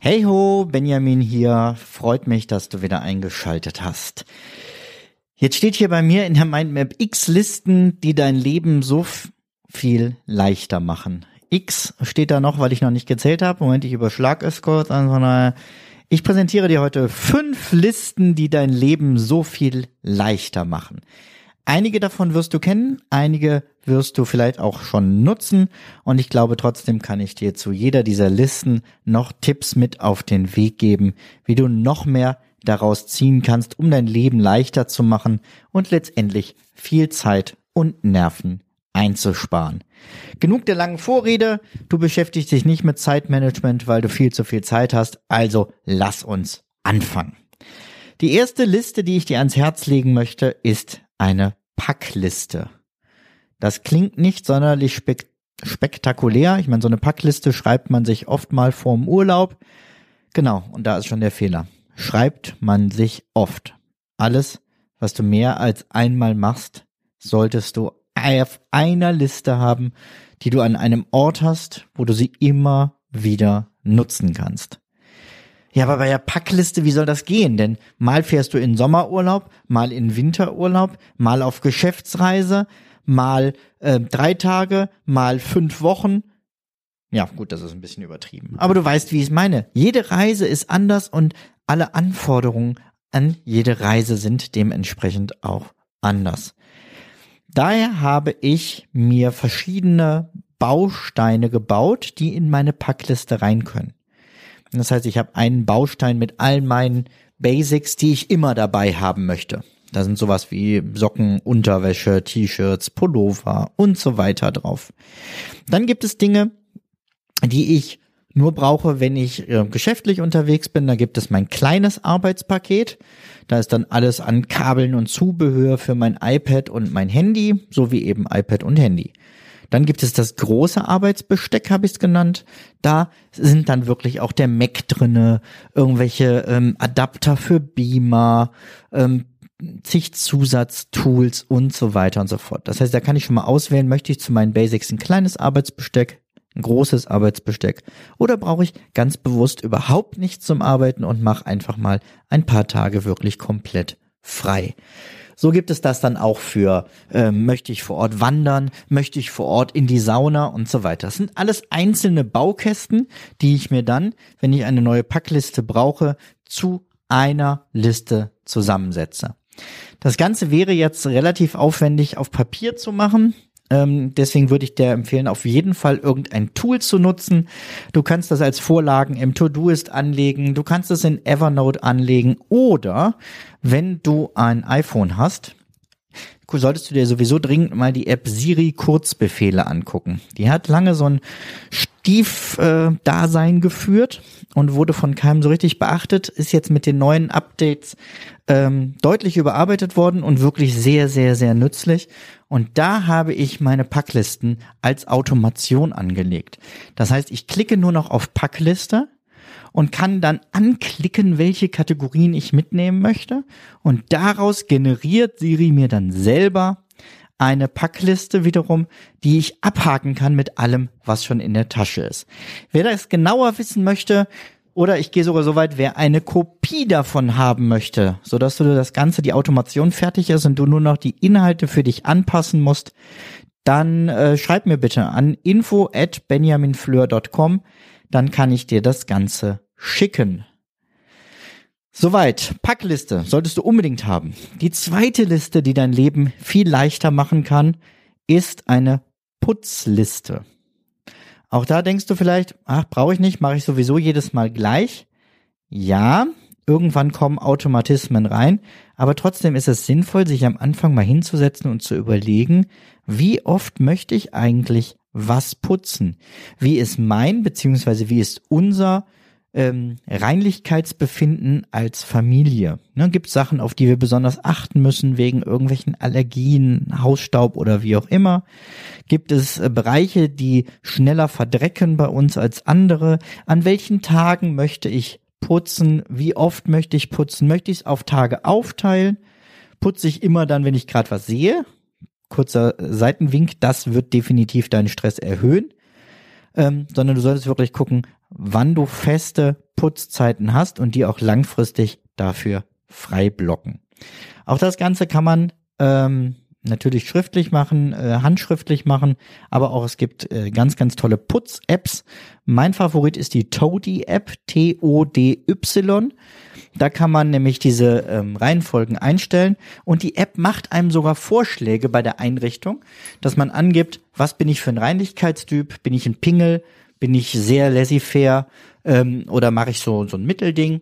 Hey ho, Benjamin hier. Freut mich, dass du wieder eingeschaltet hast. Jetzt steht hier bei mir in der Mindmap X Listen, die dein Leben so viel leichter machen. X steht da noch, weil ich noch nicht gezählt habe. Moment, ich überschlag es kurz. Also, ich präsentiere dir heute fünf Listen, die dein Leben so viel leichter machen. Einige davon wirst du kennen, einige wirst du vielleicht auch schon nutzen und ich glaube trotzdem kann ich dir zu jeder dieser Listen noch Tipps mit auf den Weg geben, wie du noch mehr daraus ziehen kannst, um dein Leben leichter zu machen und letztendlich viel Zeit und Nerven einzusparen. Genug der langen Vorrede, du beschäftigst dich nicht mit Zeitmanagement, weil du viel zu viel Zeit hast, also lass uns anfangen. Die erste Liste, die ich dir ans Herz legen möchte, ist eine Packliste. Das klingt nicht sonderlich spek spektakulär. Ich meine, so eine Packliste schreibt man sich oft mal vorm Urlaub. Genau, und da ist schon der Fehler. Schreibt man sich oft. Alles, was du mehr als einmal machst, solltest du auf einer Liste haben, die du an einem Ort hast, wo du sie immer wieder nutzen kannst. Ja, aber bei der Packliste, wie soll das gehen? Denn mal fährst du in Sommerurlaub, mal in Winterurlaub, mal auf Geschäftsreise, mal äh, drei Tage, mal fünf Wochen. Ja, gut, das ist ein bisschen übertrieben. Aber du weißt, wie ich meine. Jede Reise ist anders und alle Anforderungen an jede Reise sind dementsprechend auch anders. Daher habe ich mir verschiedene Bausteine gebaut, die in meine Packliste rein können. Das heißt, ich habe einen Baustein mit all meinen Basics, die ich immer dabei haben möchte. Da sind sowas wie Socken, Unterwäsche, T-Shirts, Pullover und so weiter drauf. Dann gibt es Dinge, die ich nur brauche, wenn ich äh, geschäftlich unterwegs bin. Da gibt es mein kleines Arbeitspaket. Da ist dann alles an Kabeln und Zubehör für mein iPad und mein Handy, sowie eben iPad und Handy. Dann gibt es das große Arbeitsbesteck, habe ich es genannt. Da sind dann wirklich auch der Mac drinne, irgendwelche ähm, Adapter für Beamer, ähm, zig Zusatztools und so weiter und so fort. Das heißt, da kann ich schon mal auswählen, möchte ich zu meinen Basics ein kleines Arbeitsbesteck, ein großes Arbeitsbesteck oder brauche ich ganz bewusst überhaupt nichts zum Arbeiten und mache einfach mal ein paar Tage wirklich komplett frei. So gibt es das dann auch für, äh, möchte ich vor Ort wandern, möchte ich vor Ort in die Sauna und so weiter. Das sind alles einzelne Baukästen, die ich mir dann, wenn ich eine neue Packliste brauche, zu einer Liste zusammensetze. Das Ganze wäre jetzt relativ aufwendig auf Papier zu machen. Ähm, deswegen würde ich dir empfehlen, auf jeden Fall irgendein Tool zu nutzen. Du kannst das als Vorlagen im Todoist anlegen, du kannst es in Evernote anlegen oder wenn du ein iPhone hast, solltest du dir sowieso dringend mal die App Siri Kurzbefehle angucken. Die hat lange so ein Stief-Dasein äh, geführt und wurde von keinem so richtig beachtet, ist jetzt mit den neuen Updates ähm, deutlich überarbeitet worden und wirklich sehr, sehr, sehr nützlich. Und da habe ich meine Packlisten als Automation angelegt. Das heißt, ich klicke nur noch auf Packliste und kann dann anklicken, welche Kategorien ich mitnehmen möchte. Und daraus generiert Siri mir dann selber eine Packliste wiederum, die ich abhaken kann mit allem, was schon in der Tasche ist. Wer das genauer wissen möchte, oder ich gehe sogar so weit, wer eine Kopie davon haben möchte, so dass du das Ganze, die Automation fertig ist und du nur noch die Inhalte für dich anpassen musst, dann äh, schreib mir bitte an info at benjaminfleur.com, dann kann ich dir das Ganze schicken. Soweit. Packliste solltest du unbedingt haben. Die zweite Liste, die dein Leben viel leichter machen kann, ist eine Putzliste. Auch da denkst du vielleicht, ach, brauche ich nicht, mache ich sowieso jedes Mal gleich. Ja, Irgendwann kommen Automatismen rein, aber trotzdem ist es sinnvoll, sich am Anfang mal hinzusetzen und zu überlegen, wie oft möchte ich eigentlich was putzen? Wie ist mein beziehungsweise wie ist unser ähm, Reinlichkeitsbefinden als Familie? Ne, Gibt Sachen, auf die wir besonders achten müssen wegen irgendwelchen Allergien, Hausstaub oder wie auch immer? Gibt es äh, Bereiche, die schneller verdrecken bei uns als andere? An welchen Tagen möchte ich putzen? Wie oft möchte ich putzen? Möchte ich es auf Tage aufteilen? Putze ich immer dann, wenn ich gerade was sehe? Kurzer Seitenwink, das wird definitiv deinen Stress erhöhen. Ähm, sondern du solltest wirklich gucken, wann du feste Putzzeiten hast und die auch langfristig dafür frei blocken. Auch das Ganze kann man ähm, natürlich schriftlich machen, äh, handschriftlich machen, aber auch es gibt äh, ganz, ganz tolle Putz-Apps. Mein Favorit ist die Toady-App, T-O-D-Y. Da kann man nämlich diese ähm, Reihenfolgen einstellen und die App macht einem sogar Vorschläge bei der Einrichtung, dass man angibt, was bin ich für ein Reinlichkeitstyp, bin ich ein Pingel, bin ich sehr laissez-faire ähm, oder mache ich so, so ein Mittelding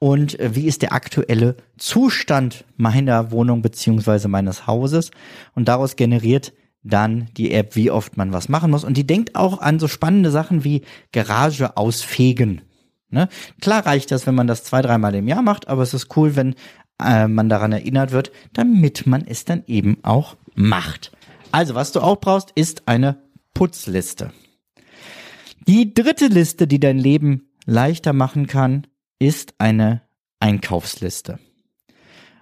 und äh, wie ist der aktuelle Zustand meiner Wohnung beziehungsweise meines Hauses und daraus generiert dann die App, wie oft man was machen muss und die denkt auch an so spannende Sachen wie Garage ausfegen. Ne? Klar reicht das, wenn man das zwei, dreimal im Jahr macht, aber es ist cool, wenn äh, man daran erinnert wird, damit man es dann eben auch macht. Also, was du auch brauchst, ist eine Putzliste. Die dritte Liste, die dein Leben leichter machen kann, ist eine Einkaufsliste.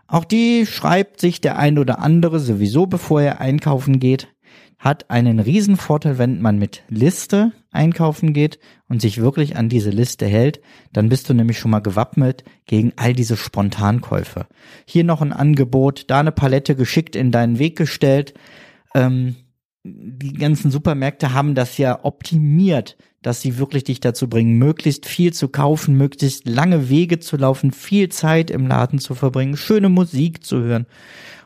Auch die schreibt sich der ein oder andere sowieso, bevor er einkaufen geht, hat einen riesen Vorteil, wenn man mit Liste einkaufen geht und sich wirklich an diese Liste hält, dann bist du nämlich schon mal gewappnet gegen all diese Spontankäufe. Hier noch ein Angebot, da eine Palette geschickt in deinen Weg gestellt. Ähm, die ganzen Supermärkte haben das ja optimiert, dass sie wirklich dich dazu bringen, möglichst viel zu kaufen, möglichst lange Wege zu laufen, viel Zeit im Laden zu verbringen, schöne Musik zu hören.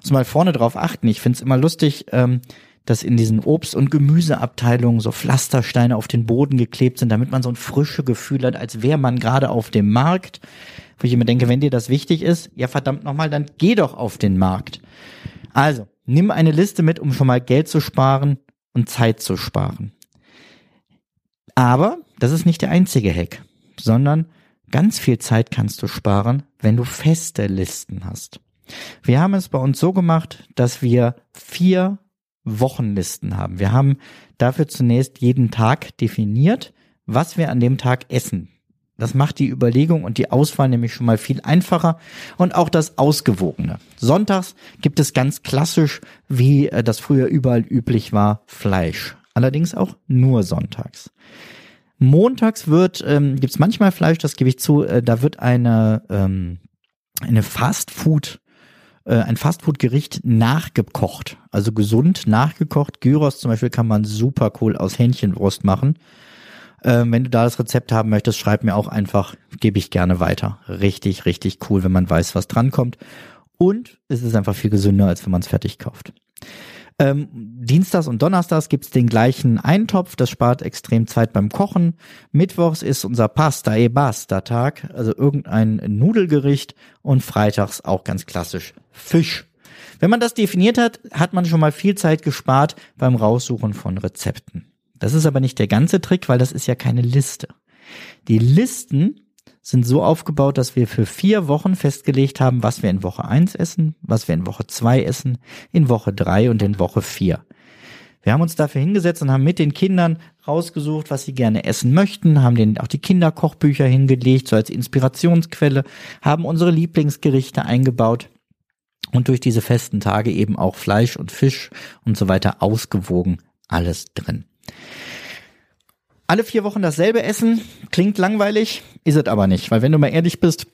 Muss mal vorne drauf achten. Ich find's immer lustig, ähm, dass in diesen Obst- und Gemüseabteilungen so Pflastersteine auf den Boden geklebt sind, damit man so ein frische Gefühl hat, als wäre man gerade auf dem Markt. Wo ich immer denke, wenn dir das wichtig ist, ja verdammt nochmal, dann geh doch auf den Markt. Also, nimm eine Liste mit, um schon mal Geld zu sparen und Zeit zu sparen. Aber das ist nicht der einzige Hack, sondern ganz viel Zeit kannst du sparen, wenn du feste Listen hast. Wir haben es bei uns so gemacht, dass wir vier Wochenlisten haben. Wir haben dafür zunächst jeden Tag definiert, was wir an dem Tag essen. Das macht die Überlegung und die Auswahl nämlich schon mal viel einfacher und auch das Ausgewogene. Sonntags gibt es ganz klassisch, wie äh, das früher überall üblich war, Fleisch. Allerdings auch nur sonntags. Montags wird, ähm, gibt es manchmal Fleisch, das gebe ich zu, äh, da wird eine, ähm, eine Fastfood äh, ein Fastfood-Gericht nachgekocht, also gesund nachgekocht. Gyros zum Beispiel kann man super cool aus Hähnchenwurst machen. Ähm, wenn du da das Rezept haben möchtest, schreib mir auch einfach, gebe ich gerne weiter. Richtig, richtig cool, wenn man weiß, was drankommt. Und es ist einfach viel gesünder, als wenn man es fertig kauft. Ähm, Dienstags und Donnerstags gibt's den gleichen Eintopf, das spart extrem Zeit beim Kochen. Mittwochs ist unser Pasta e Basta Tag, also irgendein Nudelgericht und freitags auch ganz klassisch Fisch. Wenn man das definiert hat, hat man schon mal viel Zeit gespart beim Raussuchen von Rezepten. Das ist aber nicht der ganze Trick, weil das ist ja keine Liste. Die Listen sind so aufgebaut, dass wir für vier Wochen festgelegt haben, was wir in Woche eins essen, was wir in Woche zwei essen, in Woche drei und in Woche vier. Wir haben uns dafür hingesetzt und haben mit den Kindern rausgesucht, was sie gerne essen möchten, haben denen auch die Kinderkochbücher hingelegt, so als Inspirationsquelle, haben unsere Lieblingsgerichte eingebaut und durch diese festen Tage eben auch Fleisch und Fisch und so weiter ausgewogen alles drin. Alle vier Wochen dasselbe essen, klingt langweilig, ist es aber nicht, weil wenn du mal ehrlich bist,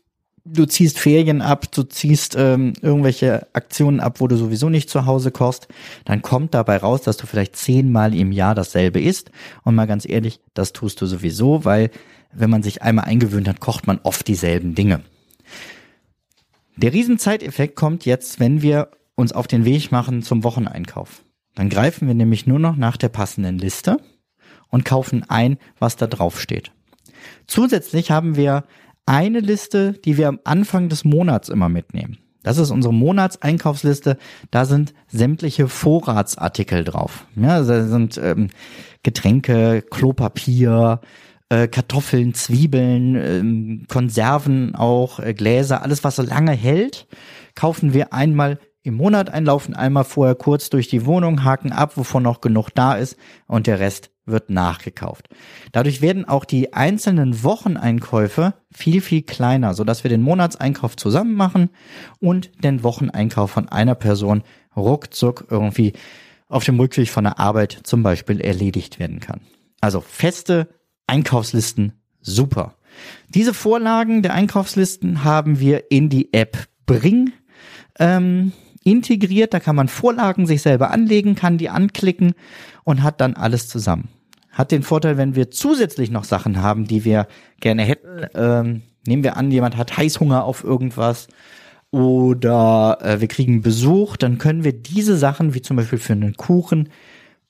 du ziehst Ferien ab, du ziehst ähm, irgendwelche Aktionen ab, wo du sowieso nicht zu Hause kochst, dann kommt dabei raus, dass du vielleicht zehnmal im Jahr dasselbe isst. Und mal ganz ehrlich, das tust du sowieso, weil wenn man sich einmal eingewöhnt hat, kocht man oft dieselben Dinge. Der Riesenzeiteffekt kommt jetzt, wenn wir uns auf den Weg machen zum Wocheneinkauf. Dann greifen wir nämlich nur noch nach der passenden Liste und kaufen ein, was da drauf steht. Zusätzlich haben wir eine Liste, die wir am Anfang des Monats immer mitnehmen. Das ist unsere Monatseinkaufsliste. Da sind sämtliche Vorratsartikel drauf. Ja, da sind ähm, Getränke, Klopapier, äh, Kartoffeln, Zwiebeln, ähm, Konserven auch, äh, Gläser, alles was so lange hält, kaufen wir einmal im Monat einlaufen, einmal vorher kurz durch die Wohnung, haken ab, wovon noch genug da ist und der Rest wird nachgekauft. Dadurch werden auch die einzelnen Wocheneinkäufe viel, viel kleiner, sodass wir den Monatseinkauf zusammen machen und den Wocheneinkauf von einer Person ruckzuck irgendwie auf dem Rückweg von der Arbeit zum Beispiel erledigt werden kann. Also feste Einkaufslisten, super. Diese Vorlagen der Einkaufslisten haben wir in die App Bring ähm, integriert. Da kann man Vorlagen sich selber anlegen, kann die anklicken und hat dann alles zusammen. Hat den Vorteil, wenn wir zusätzlich noch Sachen haben, die wir gerne hätten. Ähm, nehmen wir an, jemand hat Heißhunger auf irgendwas oder äh, wir kriegen Besuch, dann können wir diese Sachen, wie zum Beispiel für einen Kuchen,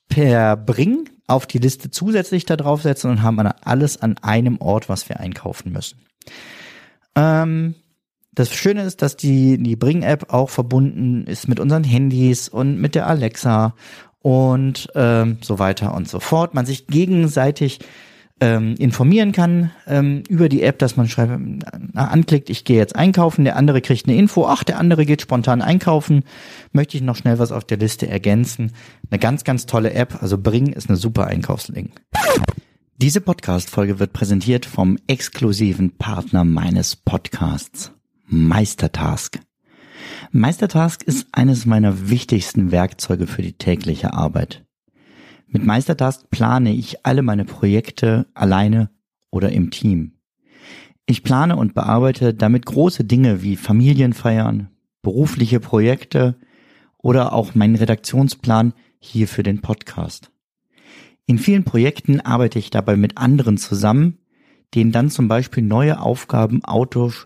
per Bring auf die Liste zusätzlich da draufsetzen und haben dann alles an einem Ort, was wir einkaufen müssen. Ähm, das Schöne ist, dass die, die Bring-App auch verbunden ist mit unseren Handys und mit der Alexa und ähm, so weiter und so fort. Man sich gegenseitig ähm, informieren kann ähm, über die App, dass man schreibt, anklickt, ich gehe jetzt einkaufen, der andere kriegt eine Info, ach, der andere geht spontan einkaufen, möchte ich noch schnell was auf der Liste ergänzen. Eine ganz, ganz tolle App, also Bring ist eine super Einkaufslink. Diese Podcast-Folge wird präsentiert vom exklusiven Partner meines Podcasts. Meistertask. Meistertask ist eines meiner wichtigsten Werkzeuge für die tägliche Arbeit. Mit Meistertask plane ich alle meine Projekte alleine oder im Team. Ich plane und bearbeite damit große Dinge wie Familienfeiern, berufliche Projekte oder auch meinen Redaktionsplan hier für den Podcast. In vielen Projekten arbeite ich dabei mit anderen zusammen, denen dann zum Beispiel neue Aufgaben autos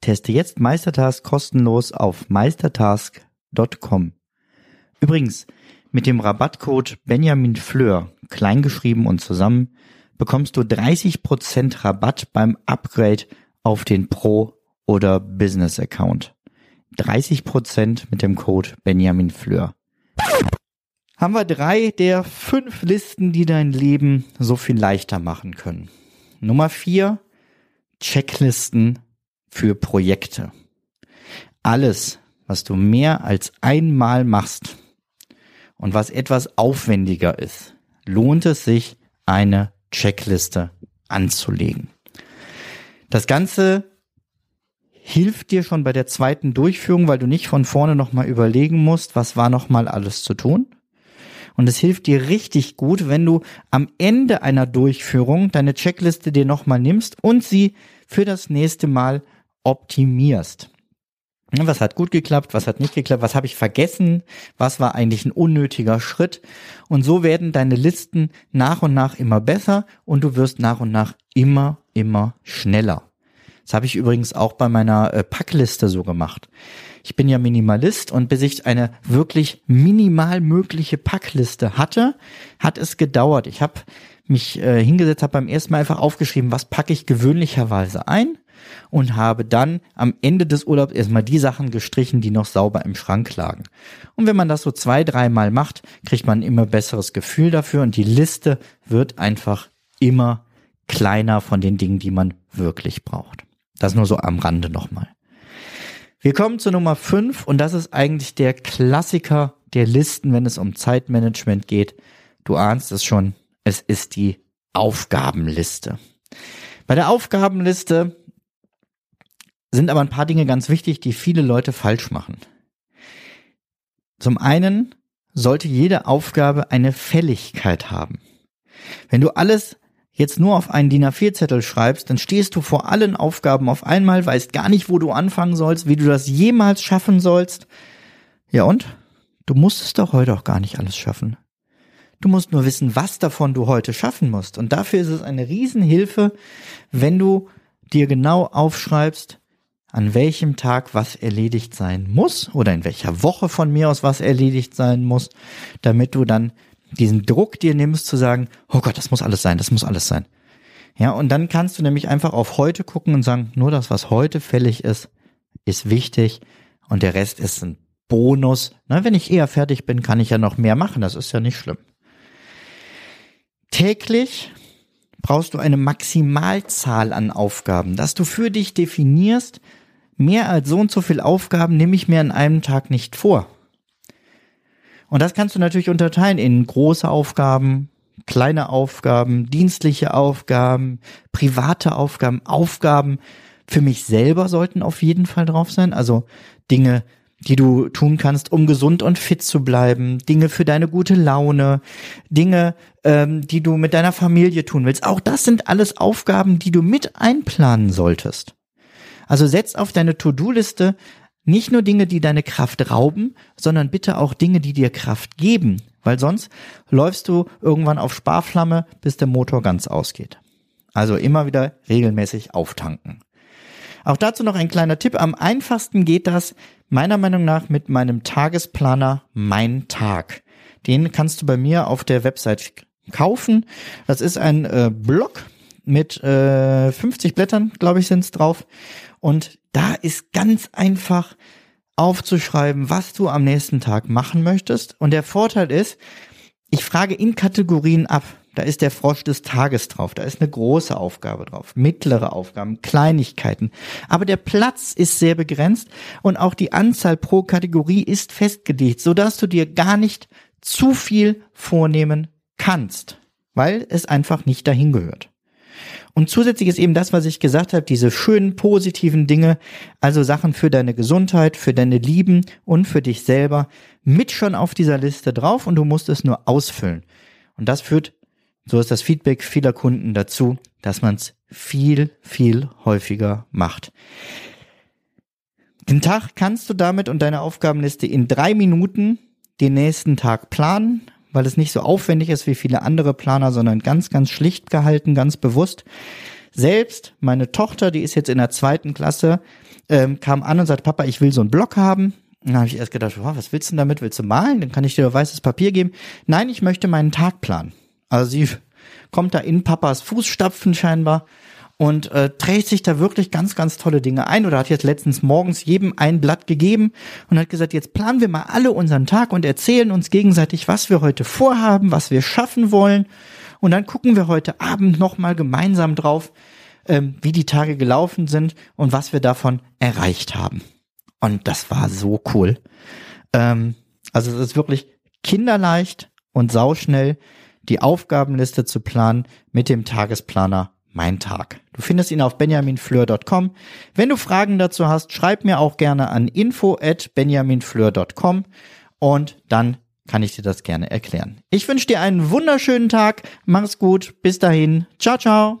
Teste jetzt Meistertask kostenlos auf meistertask.com. Übrigens, mit dem Rabattcode Benjamin Fleur, kleingeschrieben und zusammen, bekommst du 30% Rabatt beim Upgrade auf den Pro- oder Business-Account. 30% mit dem Code Benjamin Fleur. Haben wir drei der fünf Listen, die dein Leben so viel leichter machen können. Nummer vier, Checklisten für Projekte. Alles, was du mehr als einmal machst und was etwas aufwendiger ist, lohnt es sich, eine Checkliste anzulegen. Das Ganze hilft dir schon bei der zweiten Durchführung, weil du nicht von vorne nochmal überlegen musst, was war nochmal alles zu tun. Und es hilft dir richtig gut, wenn du am Ende einer Durchführung deine Checkliste dir nochmal nimmst und sie für das nächste Mal optimierst. Was hat gut geklappt, was hat nicht geklappt, was habe ich vergessen, was war eigentlich ein unnötiger Schritt. Und so werden deine Listen nach und nach immer besser und du wirst nach und nach immer, immer schneller. Das habe ich übrigens auch bei meiner äh, Packliste so gemacht. Ich bin ja Minimalist und bis ich eine wirklich minimal mögliche Packliste hatte, hat es gedauert. Ich habe mich äh, hingesetzt, habe beim ersten Mal einfach aufgeschrieben, was packe ich gewöhnlicherweise ein und habe dann am Ende des Urlaubs erstmal die Sachen gestrichen, die noch sauber im Schrank lagen. Und wenn man das so zwei, dreimal macht, kriegt man ein immer besseres Gefühl dafür und die Liste wird einfach immer kleiner von den Dingen, die man wirklich braucht. Das nur so am Rande nochmal. Wir kommen zu Nummer fünf und das ist eigentlich der Klassiker der Listen, wenn es um Zeitmanagement geht. Du ahnst es schon, es ist die Aufgabenliste. Bei der Aufgabenliste sind aber ein paar Dinge ganz wichtig, die viele Leute falsch machen. Zum einen sollte jede Aufgabe eine Fälligkeit haben. Wenn du alles jetzt nur auf einen DIN A4-Zettel schreibst, dann stehst du vor allen Aufgaben auf einmal, weißt gar nicht, wo du anfangen sollst, wie du das jemals schaffen sollst. Ja und? Du musst es doch heute auch gar nicht alles schaffen. Du musst nur wissen, was davon du heute schaffen musst. Und dafür ist es eine Riesenhilfe, wenn du dir genau aufschreibst, an welchem Tag was erledigt sein muss oder in welcher Woche von mir aus was erledigt sein muss, damit du dann diesen Druck dir nimmst zu sagen, oh Gott, das muss alles sein, das muss alles sein. Ja, und dann kannst du nämlich einfach auf heute gucken und sagen, nur das, was heute fällig ist, ist wichtig und der Rest ist ein Bonus. Na, wenn ich eher fertig bin, kann ich ja noch mehr machen, das ist ja nicht schlimm. Täglich brauchst du eine Maximalzahl an Aufgaben, dass du für dich definierst, mehr als so und so viel Aufgaben nehme ich mir an einem Tag nicht vor. Und das kannst du natürlich unterteilen in große Aufgaben, kleine Aufgaben, dienstliche Aufgaben, private Aufgaben, Aufgaben für mich selber sollten auf jeden Fall drauf sein. Also Dinge, die du tun kannst, um gesund und fit zu bleiben, Dinge für deine gute Laune, Dinge, ähm, die du mit deiner Familie tun willst. Auch das sind alles Aufgaben, die du mit einplanen solltest. Also setz auf deine To-Do-Liste nicht nur Dinge, die deine Kraft rauben, sondern bitte auch Dinge, die dir Kraft geben, weil sonst läufst du irgendwann auf Sparflamme, bis der Motor ganz ausgeht. Also immer wieder regelmäßig auftanken. Auch dazu noch ein kleiner Tipp. Am einfachsten geht das meiner Meinung nach mit meinem Tagesplaner Mein Tag. Den kannst du bei mir auf der Website kaufen. Das ist ein äh, Blog mit äh, 50 Blättern, glaube ich, sind es drauf. Und da ist ganz einfach aufzuschreiben, was du am nächsten Tag machen möchtest. Und der Vorteil ist, ich frage in Kategorien ab. Da ist der Frosch des Tages drauf. Da ist eine große Aufgabe drauf, mittlere Aufgaben, Kleinigkeiten. Aber der Platz ist sehr begrenzt und auch die Anzahl pro Kategorie ist festgelegt, sodass du dir gar nicht zu viel vornehmen kannst, weil es einfach nicht dahin gehört. Und zusätzlich ist eben das, was ich gesagt habe, diese schönen positiven Dinge, also Sachen für deine Gesundheit, für deine Lieben und für dich selber mit schon auf dieser Liste drauf und du musst es nur ausfüllen. Und das führt, so ist das Feedback vieler Kunden dazu, dass man es viel, viel häufiger macht. Den Tag kannst du damit und deine Aufgabenliste in drei Minuten den nächsten Tag planen weil es nicht so aufwendig ist wie viele andere Planer, sondern ganz, ganz schlicht gehalten, ganz bewusst. Selbst meine Tochter, die ist jetzt in der zweiten Klasse, ähm, kam an und sagt, Papa, ich will so einen Block haben. Dann habe ich erst gedacht, oh, was willst du denn damit? Willst du malen? Dann kann ich dir weißes Papier geben. Nein, ich möchte meinen Tag planen. Also sie kommt da in Papas Fußstapfen scheinbar und äh, trägt sich da wirklich ganz, ganz tolle Dinge ein oder hat jetzt letztens morgens jedem ein Blatt gegeben und hat gesagt, jetzt planen wir mal alle unseren Tag und erzählen uns gegenseitig, was wir heute vorhaben, was wir schaffen wollen und dann gucken wir heute Abend nochmal gemeinsam drauf, ähm, wie die Tage gelaufen sind und was wir davon erreicht haben. Und das war so cool. Ähm, also es ist wirklich kinderleicht und sauschnell, die Aufgabenliste zu planen mit dem Tagesplaner mein Tag. Du findest ihn auf benjaminfleur.com. Wenn du Fragen dazu hast, schreib mir auch gerne an info at benjaminfleur.com und dann kann ich dir das gerne erklären. Ich wünsche dir einen wunderschönen Tag. Mach's gut. Bis dahin. Ciao, ciao.